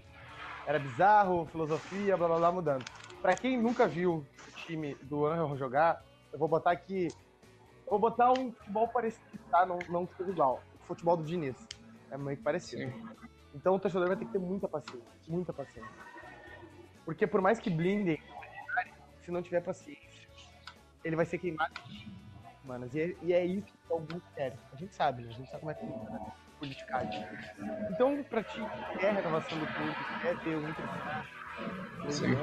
era bizarro, filosofia, blá blá blá, mudando. Para quem nunca viu o time do Anjo jogar, eu vou botar aqui. Eu vou botar um futebol parecido, tá? Não, não tudo igual. O futebol do Diniz. É meio parecido. Sim. Então o torcedor vai ter que ter muita paciência. Muita paciência. Porque por mais que blindem se não tiver paciência, ele vai ser queimado manas. E, é, e é isso que o Augusto quer. A gente sabe, né? A gente sabe como é que funciona né? politicagem. Então, pra ti, quer a renovação do clube, quer ter um Sim.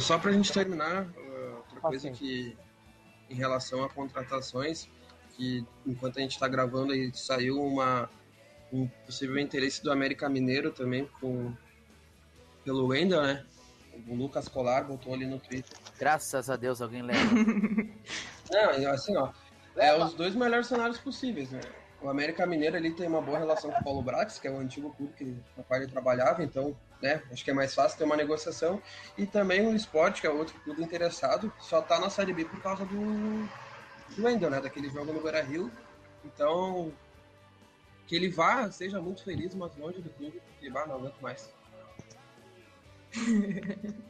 Só pra gente terminar, uh, outra coisa que em relação a contratações, que enquanto a gente está gravando aí saiu uma um possível interesse do América Mineiro também com pelo Wendel, né? O Lucas Colar botou ali no Twitter. Graças a Deus alguém leva. Não, assim, ó. É os dois melhores cenários possíveis, né? O América Mineiro ali tem uma boa relação com o Paulo Brax, que é o antigo clube que, na qual ele trabalhava, então, né, acho que é mais fácil ter uma negociação. E também o Sport, que é outro clube interessado, só tá na Série B por causa do, do Wendel, né, daquele jogo no Beira-Rio. Então, que ele vá, seja muito feliz, mas longe do clube, porque, vá, não aguento mais.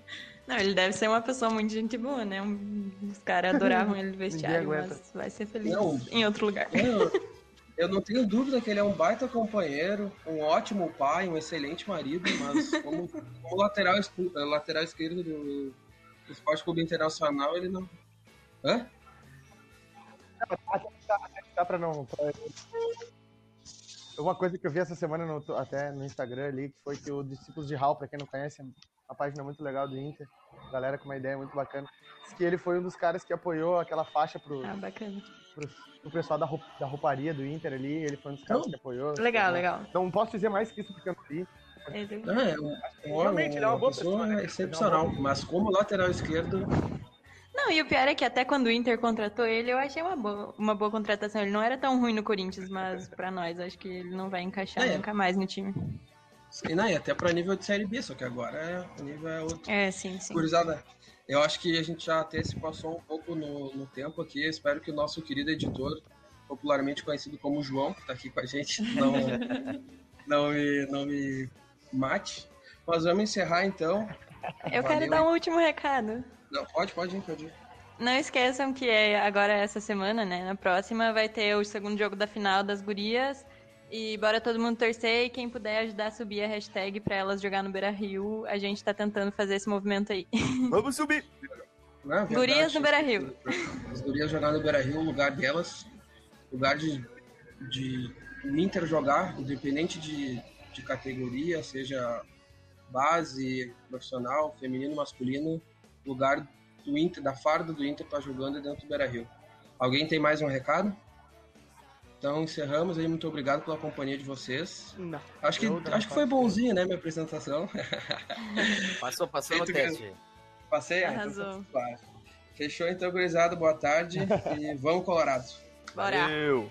Não, ele deve ser uma pessoa muito gente boa, né? Um, os caras adoravam ele no vestiário, mas vai ser feliz não, em outro lugar. Eu, eu não tenho dúvida que ele é um baita companheiro, um ótimo pai, um excelente marido, mas como, como lateral, lateral esquerdo do, do Esporte Clube Internacional, ele não. Hã? Até dá, dá pra não. Pra... Uma coisa que eu vi essa semana no, até no Instagram ali, que foi que o Discípulos de Hall, pra quem não conhece, uma página muito legal do Inter, galera com uma ideia muito bacana, que ele foi um dos caras que apoiou aquela faixa pro, ah, bacana. pro, pro pessoal da, roupa, da rouparia do Inter ali, ele foi um dos caras que apoiou. Legal, legal. Não posso dizer mais que isso porque eu não vi. Não, é, um, Realmente, ele é uma boa pessoa, pessoa né? excepcional, mas como lateral esquerdo não, e o pior é que até quando o Inter contratou ele, eu achei uma boa, uma boa contratação. Ele não era tão ruim no Corinthians, mas para nós, acho que ele não vai encaixar é. nunca mais no time. Sim, não, e até para nível de Série B, só que agora é, o nível é outro. É, sim, sim. Curizada, eu acho que a gente já até se passou um pouco no, no tempo aqui. Eu espero que o nosso querido editor, popularmente conhecido como João, que está aqui com a gente, não, não, me, não me mate. Mas vamos encerrar então. Eu Valeu. quero dar um último recado. Não, pode, pode pode. Não esqueçam que é agora essa semana, né? Na próxima vai ter o segundo jogo da final das gurias. E bora todo mundo torcer e quem puder ajudar a subir a hashtag pra elas jogar no Beira Rio, a gente tá tentando fazer esse movimento aí. Vamos subir! Não, verdade, gurias no Beira Rio. As gurias jogar no Beira Rio, o lugar delas, lugar de, de o Inter jogar, independente de, de categoria, seja base, profissional, feminino, masculino, lugar do Inter, da farda do Inter tá jogando dentro do Beira Rio. Alguém tem mais um recado? Então encerramos aí, muito obrigado pela companhia de vocês. Não, acho que, acho que foi bonzinho, né, minha apresentação. Passou, passou no teste. Passei? Ah, então, tá Fechou então, gurizada, boa tarde e vamos Colorado. Bora. Valeu.